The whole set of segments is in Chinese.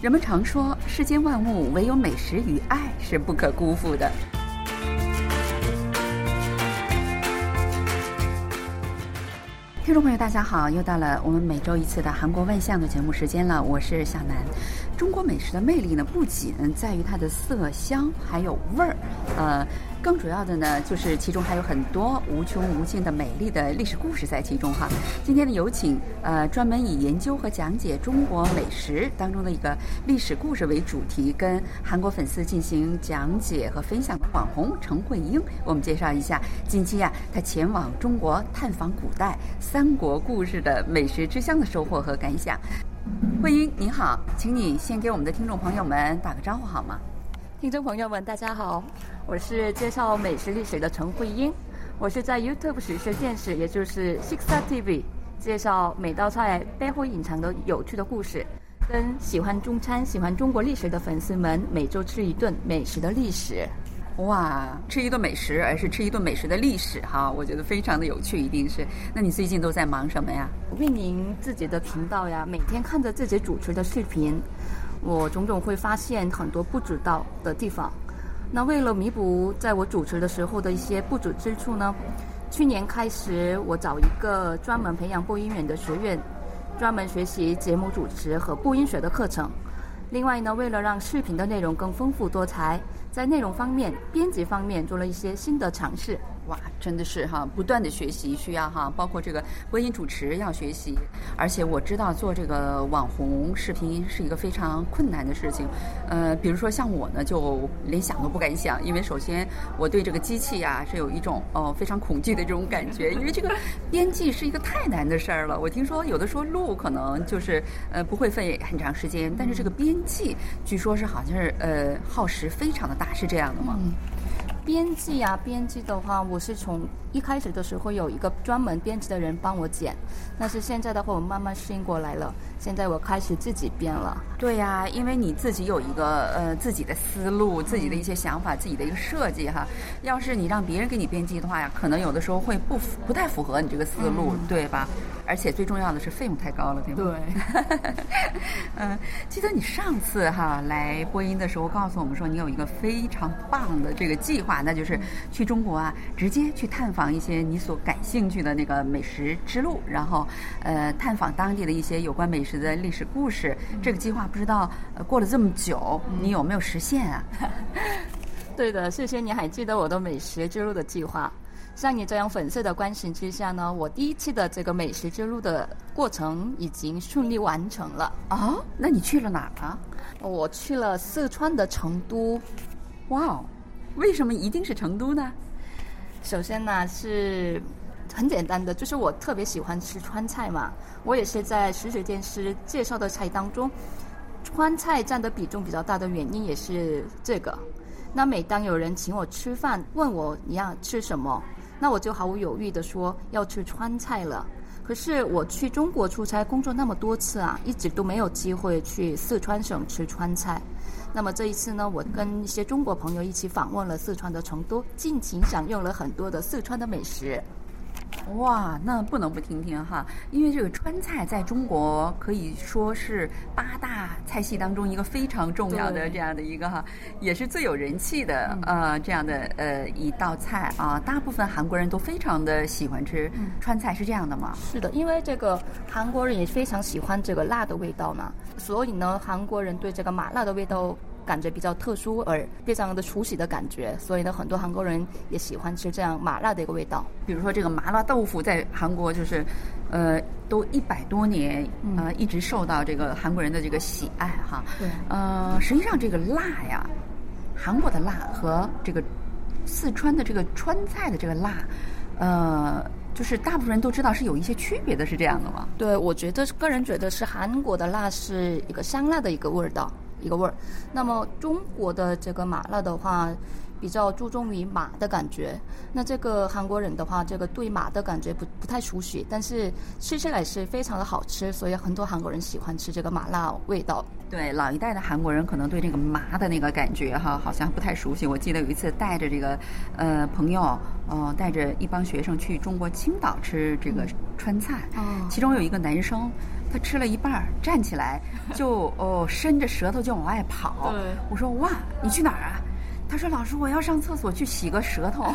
人们常说，世间万物唯有美食与爱是不可辜负的。听众朋友，大家好，又到了我们每周一次的韩国万象的节目时间了。我是小南。中国美食的魅力呢，不仅在于它的色香，还有味儿，呃。更主要的呢，就是其中还有很多无穷无尽的美丽的历史故事在其中哈。今天呢，有请呃专门以研究和讲解中国美食当中的一个历史故事为主题，跟韩国粉丝进行讲解和分享的网红陈慧英，我们介绍一下近期呀，他前往中国探访古代三国故事的美食之乡的收获和感想。慧英你好，请你先给我们的听众朋友们打个招呼好吗？听众朋友们，大家好，我是介绍美食历史的陈慧英。我是在 YouTube 史学电视，也就是 Sixta TV，介绍每道菜背后隐藏的有趣的故事，跟喜欢中餐、喜欢中国历史的粉丝们每周吃一顿美食的历史。哇，吃一顿美食，而是吃一顿美食的历史哈，我觉得非常的有趣，一定是。那你最近都在忙什么呀？运营自己的频道呀，每天看着自己主持的视频。我种种会发现很多不知道的地方，那为了弥补在我主持的时候的一些不足之处呢，去年开始我找一个专门培养播音员的学院，专门学习节目主持和播音学的课程。另外呢，为了让视频的内容更丰富多彩，在内容方面、编辑方面做了一些新的尝试。哇，真的是哈，不断的学习需要哈，包括这个播音主持要学习，而且我知道做这个网红视频是一个非常困难的事情，呃，比如说像我呢，就连想都不敢想，因为首先我对这个机器呀是有一种哦非常恐惧的这种感觉，因为这个编辑是一个太难的事儿了。我听说有的说录可能就是呃不会费很长时间，但是这个编辑据说是好像是呃耗时非常的大，是这样的吗？编辑啊，编辑的话，我是从一开始的时候有一个专门编辑的人帮我剪，但是现在的话，我慢慢适应过来了。现在我开始自己编了。对呀，因为你自己有一个呃自己的思路、自己的一些想法、自己的一个设计哈。要是你让别人给你编辑的话呀，可能有的时候会不不太符合你这个思路，对吧？而且最重要的是费用太高了，对吗？对。嗯，记得你上次哈来播音的时候告诉我们说，你有一个非常棒的这个计划，那就是去中国啊，直接去探访一些你所感兴趣的那个美食之路，然后呃探访当地的一些有关美食的历史故事。这个计划不知道过了这么久，你有没有实现啊？对的，谢谢你还记得我的美食之路的计划。像你这样粉丝的关心之下呢，我第一期的这个美食之路的过程已经顺利完成了。啊，那你去了哪儿啊？我去了四川的成都。哇哦，为什么一定是成都呢？首先呢是很简单的，就是我特别喜欢吃川菜嘛。我也是在实时电视介绍的菜当中，川菜占的比重比较大的原因也是这个。那每当有人请我吃饭，问我你要吃什么？那我就毫无犹豫的说要吃川菜了。可是我去中国出差工作那么多次啊，一直都没有机会去四川省吃川菜。那么这一次呢，我跟一些中国朋友一起访问了四川的成都，尽情享用了很多的四川的美食。哇，那不能不听听哈，因为这个川菜在中国可以说是八大菜系当中一个非常重要的这样的一个哈，也是最有人气的呃这样的呃一道菜啊。大部分韩国人都非常的喜欢吃川菜，是这样的吗？是的，因为这个韩国人也非常喜欢这个辣的味道嘛，所以呢，韩国人对这个麻辣的味道。感觉比较特殊而非常的熟悉的感觉，所以呢，很多韩国人也喜欢吃这样麻辣的一个味道。比如说这个麻辣豆腐，在韩国就是，呃，都一百多年，呃，一直受到这个韩国人的这个喜爱哈。对。呃，实际上这个辣呀，韩国的辣和这个四川的这个川菜的这个辣，呃，就是大部分人都知道是有一些区别的，是这样的吗？对，我觉得个人觉得是韩国的辣是一个香辣的一个味道。一个味儿，那么中国的这个麻辣的话，比较注重于麻的感觉。那这个韩国人的话，这个对麻的感觉不不太熟悉，但是吃起来是非常的好吃，所以很多韩国人喜欢吃这个麻辣味道。对，老一代的韩国人可能对这个麻的那个感觉哈，好像不太熟悉。我记得有一次带着这个呃朋友，呃带着一帮学生去中国青岛吃这个川菜，其中有一个男生。他吃了一半儿，站起来 就哦伸着舌头就往外跑。我说哇，你去哪儿啊？他说老师，我要上厕所去洗个舌头。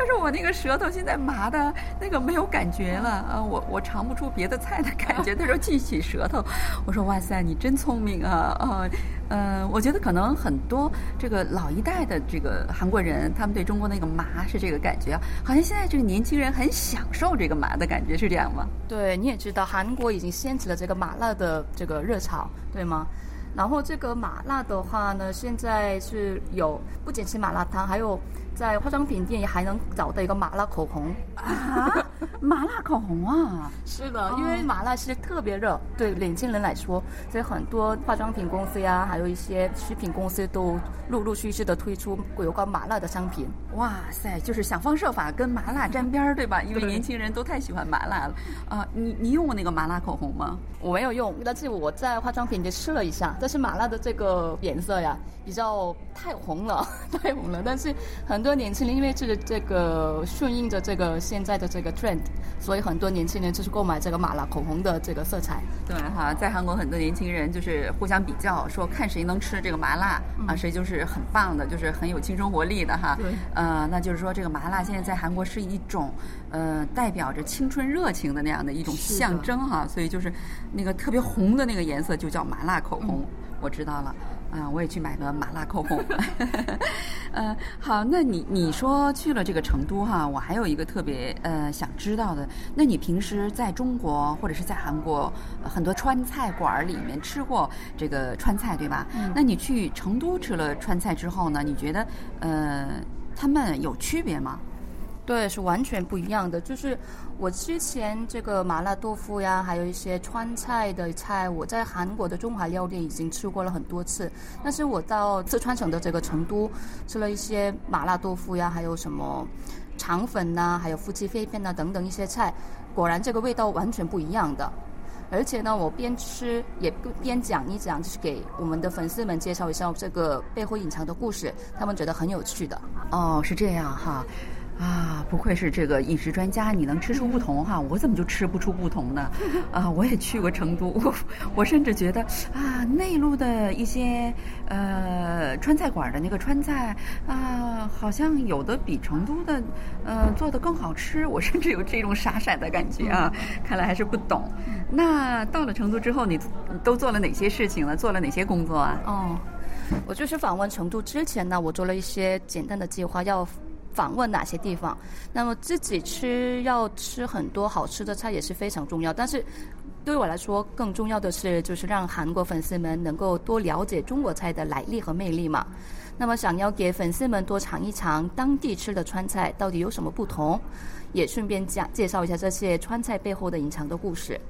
他说我那个舌头现在麻的，那个没有感觉了啊，我我尝不出别的菜的感觉。他说去洗舌头，我说哇塞，你真聪明啊啊，呃，我觉得可能很多这个老一代的这个韩国人，他们对中国那个麻是这个感觉啊，好像现在这个年轻人很享受这个麻的感觉，是这样吗？对，你也知道，韩国已经掀起了这个麻辣的这个热潮，对吗？然后这个麻辣的话呢，现在是有不仅是麻辣烫，还有在化妆品店也还能找到一个麻辣口红。啊，麻辣口红啊，是的，因为麻辣是特别热，对年轻人来说，所以很多化妆品公司呀，还有一些食品公司都陆陆续续的推出有关麻辣的商品。哇塞，就是想方设法跟麻辣沾边儿，对吧？因为年轻人都太喜欢麻辣了啊、你你用过那个麻辣口红吗？我没有用，但是我在化妆品店试了一下，但是麻辣的这个颜色呀，比较太红了，太红了。但是很多多年轻人因为这个这个顺应着这个现在的这个 trend，所以很多年轻人就是购买这个麻辣口红的这个色彩。对哈，在韩国很多年轻人就是互相比较，说看谁能吃这个麻辣、啊，谁就是很棒的，就是很有青春活力的哈。对呃，那就是说这个麻辣现在在韩国是一种呃代表着青春热情的那样的一种象征哈，所以就是那个特别红的那个颜色就叫麻辣口红。我知道了。啊，我也去买个麻辣口红。呃，好，那你你说去了这个成都哈，我还有一个特别呃想知道的，那你平时在中国或者是在韩国、呃很多川菜馆儿里面吃过这个川菜对吧？那你去成都吃了川菜之后呢，你觉得呃他们有区别吗？对，是完全不一样的。就是我之前这个麻辣豆腐呀，还有一些川菜的菜，我在韩国的中华料理已经吃过了很多次。但是我到四川省的这个成都，吃了一些麻辣豆腐呀，还有什么肠粉呐、还有夫妻肺片呐等等一些菜，果然这个味道完全不一样的。而且呢，我边吃也边讲一讲，就是给我们的粉丝们介绍一下这个背后隐藏的故事，他们觉得很有趣的。哦，是这样哈。啊，不愧是这个饮食专家，你能吃出不同哈，我怎么就吃不出不同呢？啊，我也去过成都，我 我甚至觉得啊，内陆的一些呃川菜馆的那个川菜啊，好像有的比成都的呃做的更好吃，我甚至有这种傻傻的感觉啊，看来还是不懂。那到了成都之后，你你都做了哪些事情了？做了哪些工作啊？哦，我就是访问成都之前呢，我做了一些简单的计划，要访问哪些地方。那么自己吃要吃很多好吃的菜也是非常重要，但是对我来说更重要的是，就是让韩国粉丝们能够多了解中国菜的来历和魅力嘛。那么想要给粉丝们多尝一尝当地吃的川菜到底有什么不同，也顺便讲介绍一下这些川菜背后的隐藏的故事。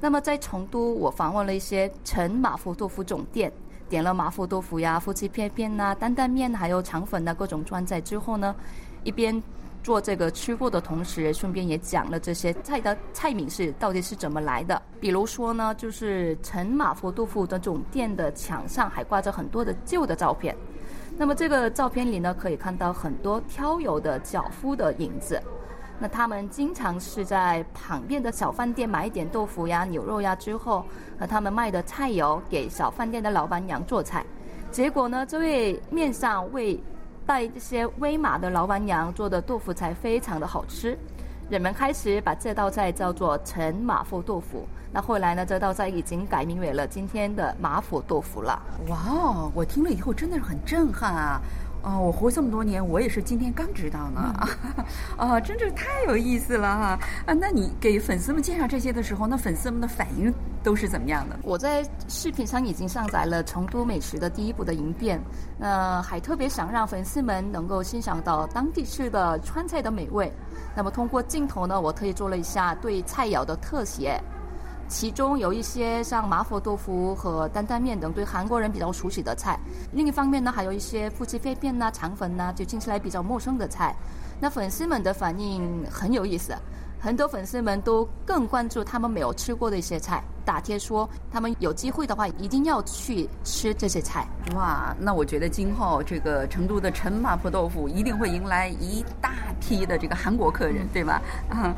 那么在成都，我访问了一些陈马夫豆腐总店，点了马夫豆腐呀、夫妻片片呐、担担面，还有肠粉呐各种川菜之后呢，一边做这个吃货的同时，顺便也讲了这些菜的菜名是到底是怎么来的。比如说呢，就是陈马夫豆腐的总店的墙上还挂着很多的旧的照片。那么这个照片里呢，可以看到很多挑油的脚夫的影子。那他们经常是在旁边的小饭店买一点豆腐呀、牛肉呀之后，和他们卖的菜油给小饭店的老板娘做菜。结果呢，这位面上为在这些威马的老板娘做的豆腐才非常的好吃，人们开始把这道菜叫做陈马夫豆腐。那后来呢，这道菜已经改名为了今天的马府豆腐了。哇哦，我听了以后真的是很震撼啊！哦，我活这么多年，我也是今天刚知道呢。啊，真是太有意思了哈！啊，那你给粉丝们介绍这些的时候，那粉丝们的反应都是怎么样的？我在视频上已经上载了成都美食的第一部的影片，那还特别想让粉丝们能够欣赏到当地吃的川菜的美味。那么通过镜头呢，我特意做了一下对菜肴的特写。其中有一些像麻婆豆腐和担担面等对韩国人比较熟悉的菜，另一方面呢，还有一些夫妻肺片呐、肠粉呐，就听起来比较陌生的菜。那粉丝们的反应很有意思，很多粉丝们都更关注他们没有吃过的一些菜，打贴说他们有机会的话一定要去吃这些菜。哇，那我觉得今后这个成都的陈麻婆豆腐一定会迎来一大批的这个韩国客人，对吧？啊。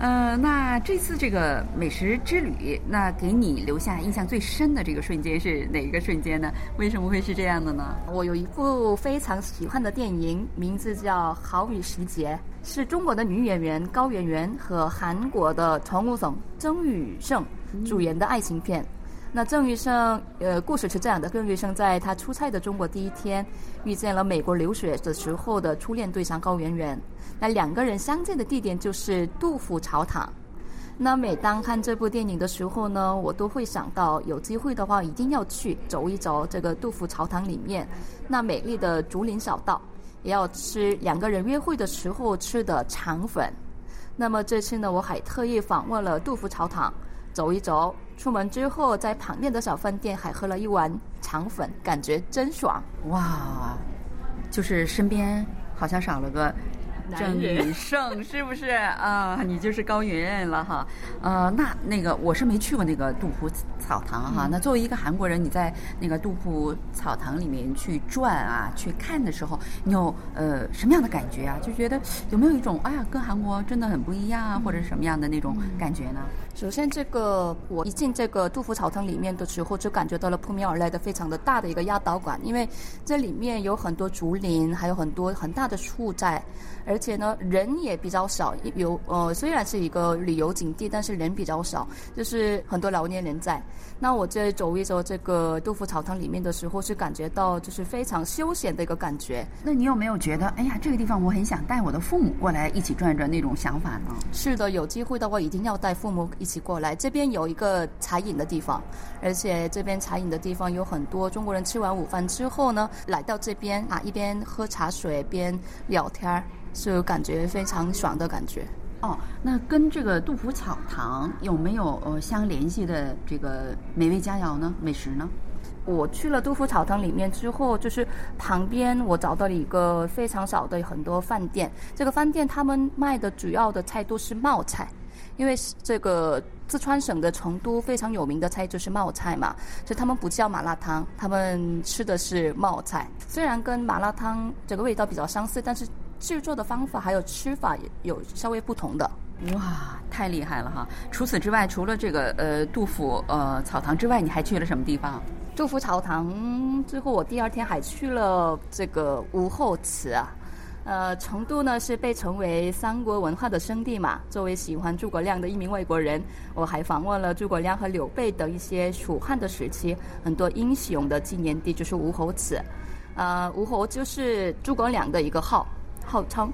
呃，那这次这个美食之旅，那给你留下印象最深的这个瞬间是哪一个瞬间呢？为什么会是这样的呢？我有一部非常喜欢的电影，名字叫《好雨时节》，是中国的女演员高圆圆和韩国的团务总曾宇盛主演的爱情片。那郑玉生，呃，故事是这样的：郑玉生在他出差的中国第一天，遇见了美国留学的时候的初恋对象高圆圆。那两个人相见的地点就是杜甫草堂。那每当看这部电影的时候呢，我都会想到，有机会的话一定要去走一走这个杜甫草堂里面那美丽的竹林小道，也要吃两个人约会的时候吃的肠粉。那么这次呢，我还特意访问了杜甫草堂。走一走，出门之后在旁边的小饭店还喝了一碗肠粉，感觉真爽。哇，就是身边好像少了个。郑宇盛是不是啊？你就是高圆圆了哈。呃，那那个我是没去过那个杜甫草堂哈。那作为一个韩国人，你在那个杜甫草堂里面去转啊、去看的时候，你有呃什么样的感觉啊？就觉得有没有一种哎呀，跟韩国真的很不一样啊，或者什么样的那种感觉呢？首先，这个我一进这个杜甫草堂里面的时候，就感觉到了扑面而来的非常的大的一个压倒感，因为这里面有很多竹林，还有很多很大的树在。而而且呢，人也比较少，有呃，虽然是一个旅游景地，但是人比较少，就是很多老年人在。那我在走一走这个杜甫草堂里面的时候，是感觉到就是非常休闲的一个感觉。那你有没有觉得，哎呀，这个地方我很想带我的父母过来一起转转那种想法呢？是的，有机会的话一定要带父母一起过来。这边有一个茶饮的地方，而且这边茶饮的地方有很多中国人吃完午饭之后呢，来到这边啊，一边喝茶水边聊天儿。是感觉非常爽的感觉哦。那跟这个杜甫草堂有没有呃相联系的这个美味佳肴呢？美食呢？我去了杜甫草堂里面之后，就是旁边我找到了一个非常少的很多饭店。这个饭店他们卖的主要的菜都是冒菜，因为这个四川省的成都非常有名的菜就是冒菜嘛，所以他们不叫麻辣烫，他们吃的是冒菜。虽然跟麻辣烫这个味道比较相似，但是。制作的方法还有吃法有稍微不同的。哇，太厉害了哈！除此之外，除了这个呃杜甫呃草堂之外，你还去了什么地方？杜甫草堂之后，我第二天还去了这个武侯祠啊。呃，成都呢是被称为三国文化的圣地嘛。作为喜欢诸葛亮的一名外国人，我还访问了诸葛亮和刘备等一些蜀汉的时期很多英雄的纪念地，就是武侯祠。呃，武侯就是诸葛亮的一个号。号称，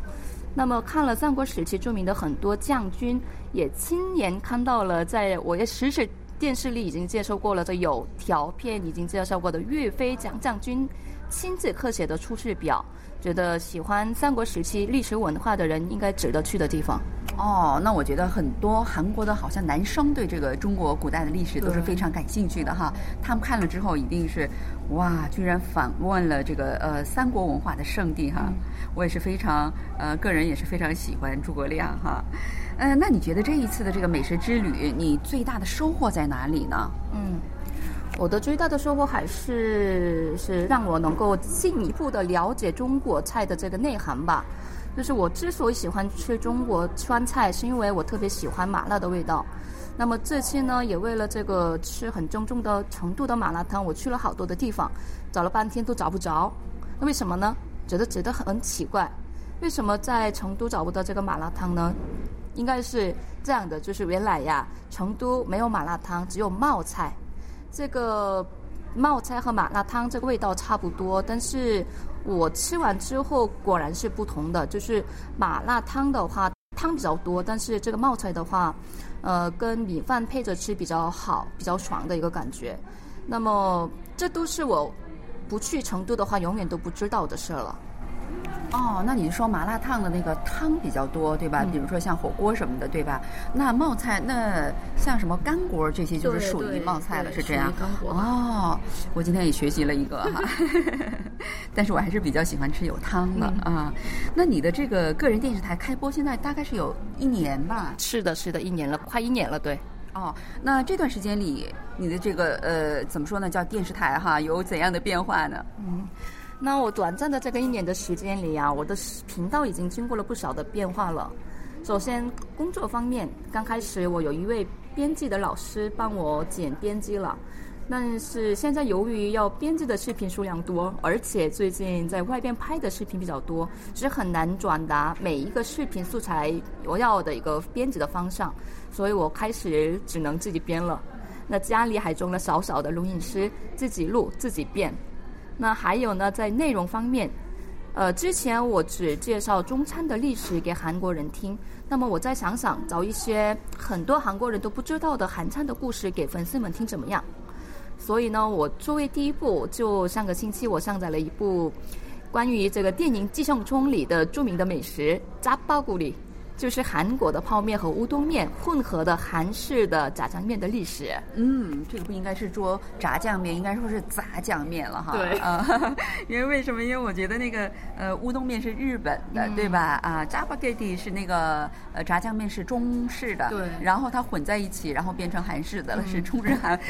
那么看了三国时期著名的很多将军，也亲眼看到了，在我也实时电视里已经介绍过了，这有条片已经介绍过的岳飞将将军亲自刻写的出师表，觉得喜欢三国时期历史文化的人应该值得去的地方。哦，那我觉得很多韩国的好像男生对这个中国古代的历史都是非常感兴趣的哈。他们看了之后一定是，哇，居然访问了这个呃三国文化的圣地哈。我也是非常呃个人也是非常喜欢诸葛亮哈。嗯，那你觉得这一次的这个美食之旅，你最大的收获在哪里呢？嗯，我的最大的收获还是是让我能够进一步的了解中国菜的这个内涵吧。就是我之所以喜欢吃中国川菜，是因为我特别喜欢麻辣的味道。那么这期呢，也为了这个吃很正宗的成都的麻辣烫，我去了好多的地方，找了半天都找不着。那为什么呢？觉得觉得很奇怪，为什么在成都找不到这个麻辣烫呢？应该是这样的，就是原来呀，成都没有麻辣烫，只有冒菜。这个冒菜和麻辣烫这个味道差不多，但是。我吃完之后果然是不同的，就是麻辣烫的话汤比较多，但是这个冒菜的话，呃，跟米饭配着吃比较好，比较爽的一个感觉。那么这都是我不去成都的话永远都不知道的事了。哦，那你说麻辣烫的那个汤比较多，对吧？比如说像火锅什么的，对吧？那冒菜，那像什么干锅这些，就是属于冒菜了，是这样。哦，我今天也学习了一个哈，但是我还是比较喜欢吃有汤的啊。那你的这个个人电视台开播现在大概是有一年吧？是的，是的，一年了，快一年了，对。哦，那这段时间里，你的这个呃，怎么说呢？叫电视台哈，有怎样的变化呢？嗯。那我短暂的这个一年的时间里啊，我的频道已经经过了不少的变化了。首先，工作方面，刚开始我有一位编辑的老师帮我剪编辑了。但是现在由于要编辑的视频数量多，而且最近在外边拍的视频比较多，是很难转达每一个视频素材我要的一个编辑的方向，所以我开始只能自己编了。那家里还装了小小的录音师，自己录自己编。那还有呢，在内容方面，呃，之前我只介绍中餐的历史给韩国人听，那么我再想想找一些很多韩国人都不知道的韩餐的故事给粉丝们听，怎么样？所以呢，我作为第一部，就上个星期我上载了一部关于这个电影《寄生虫》里的著名的美食——炸包谷里。就是韩国的泡面和乌冬面混合的韩式的炸酱面的历史。嗯，这个不应该是说炸酱面，应该说是杂酱面了哈。对啊，因为为什么？因为我觉得那个呃乌冬面是日本的，对吧？啊，炸巴给蒂是那个呃炸酱面是中式的，对。然后它混在一起，然后变成韩式的了，是中日韩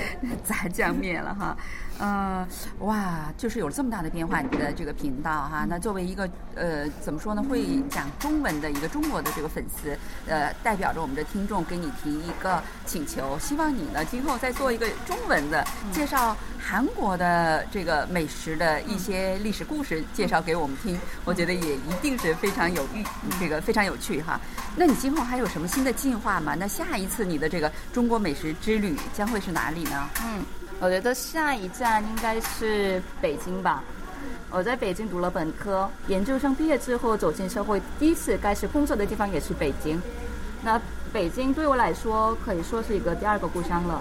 杂酱面了哈。嗯，哇，就是有这么大的变化，你的这个频道哈。那作为一个呃怎么说呢，会讲中文的一个中国的这个。粉丝，呃，代表着我们的听众给你提一个请求，希望你呢今后再做一个中文的介绍韩国的这个美食的一些历史故事介绍给我们听，我觉得也一定是非常有趣，这个非常有趣哈。那你今后还有什么新的计划吗？那下一次你的这个中国美食之旅将会是哪里呢？嗯，我觉得下一站应该是北京吧。我在北京读了本科，研究生毕业之后走进社会，第一次开始工作的地方也是北京。那北京对我来说可以说是一个第二个故乡了，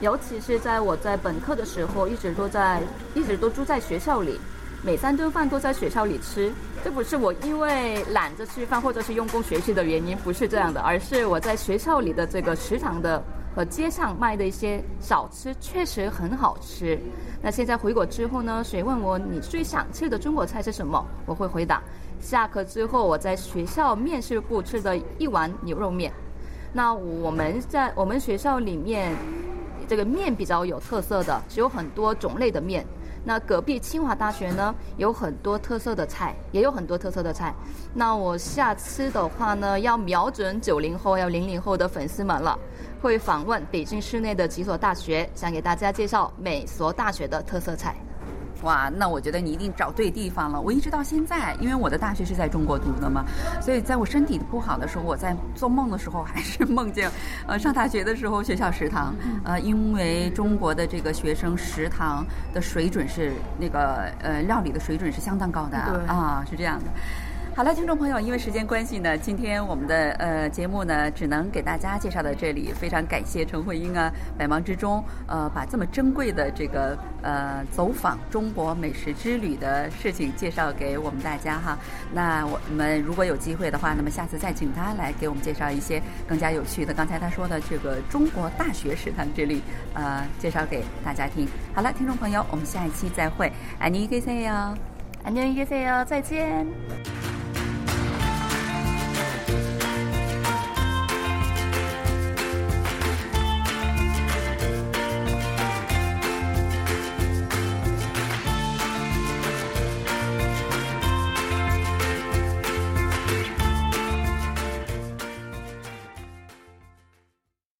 尤其是在我在本科的时候，一直都在，一直都住在学校里，每三顿饭都在学校里吃。这不是我因为懒着吃饭或者是用功学习的原因，不是这样的，而是我在学校里的这个食堂的。和街上卖的一些小吃确实很好吃。那现在回国之后呢？谁问我你最想吃的中国菜是什么？我会回答：下课之后我在学校面试部吃的一碗牛肉面。那我们在我们学校里面，这个面比较有特色的，是有很多种类的面。那隔壁清华大学呢，有很多特色的菜，也有很多特色的菜。那我下次的话呢，要瞄准九零后、要零零后的粉丝们了，会访问北京市内的几所大学，想给大家介绍每所大学的特色菜。哇，那我觉得你一定找对地方了。我一直到现在，因为我的大学是在中国读的嘛，所以在我身体不好的时候，我在做梦的时候还是梦见，呃，上大学的时候学校食堂，呃，因为中国的这个学生食堂的水准是那个呃料理的水准是相当高的啊，是这样的。好了，听众朋友，因为时间关系呢，今天我们的呃节目呢，只能给大家介绍到这里。非常感谢陈慧英啊，百忙之中呃把这么珍贵的这个呃走访中国美食之旅的事情介绍给我们大家哈。那我们如果有机会的话，那么下次再请他来给我们介绍一些更加有趣的。刚才他说的这个中国大学食堂之旅，呃，介绍给大家听。好了，听众朋友，我们下一期再会，爱你一个 C 哦，爱你一个，再见。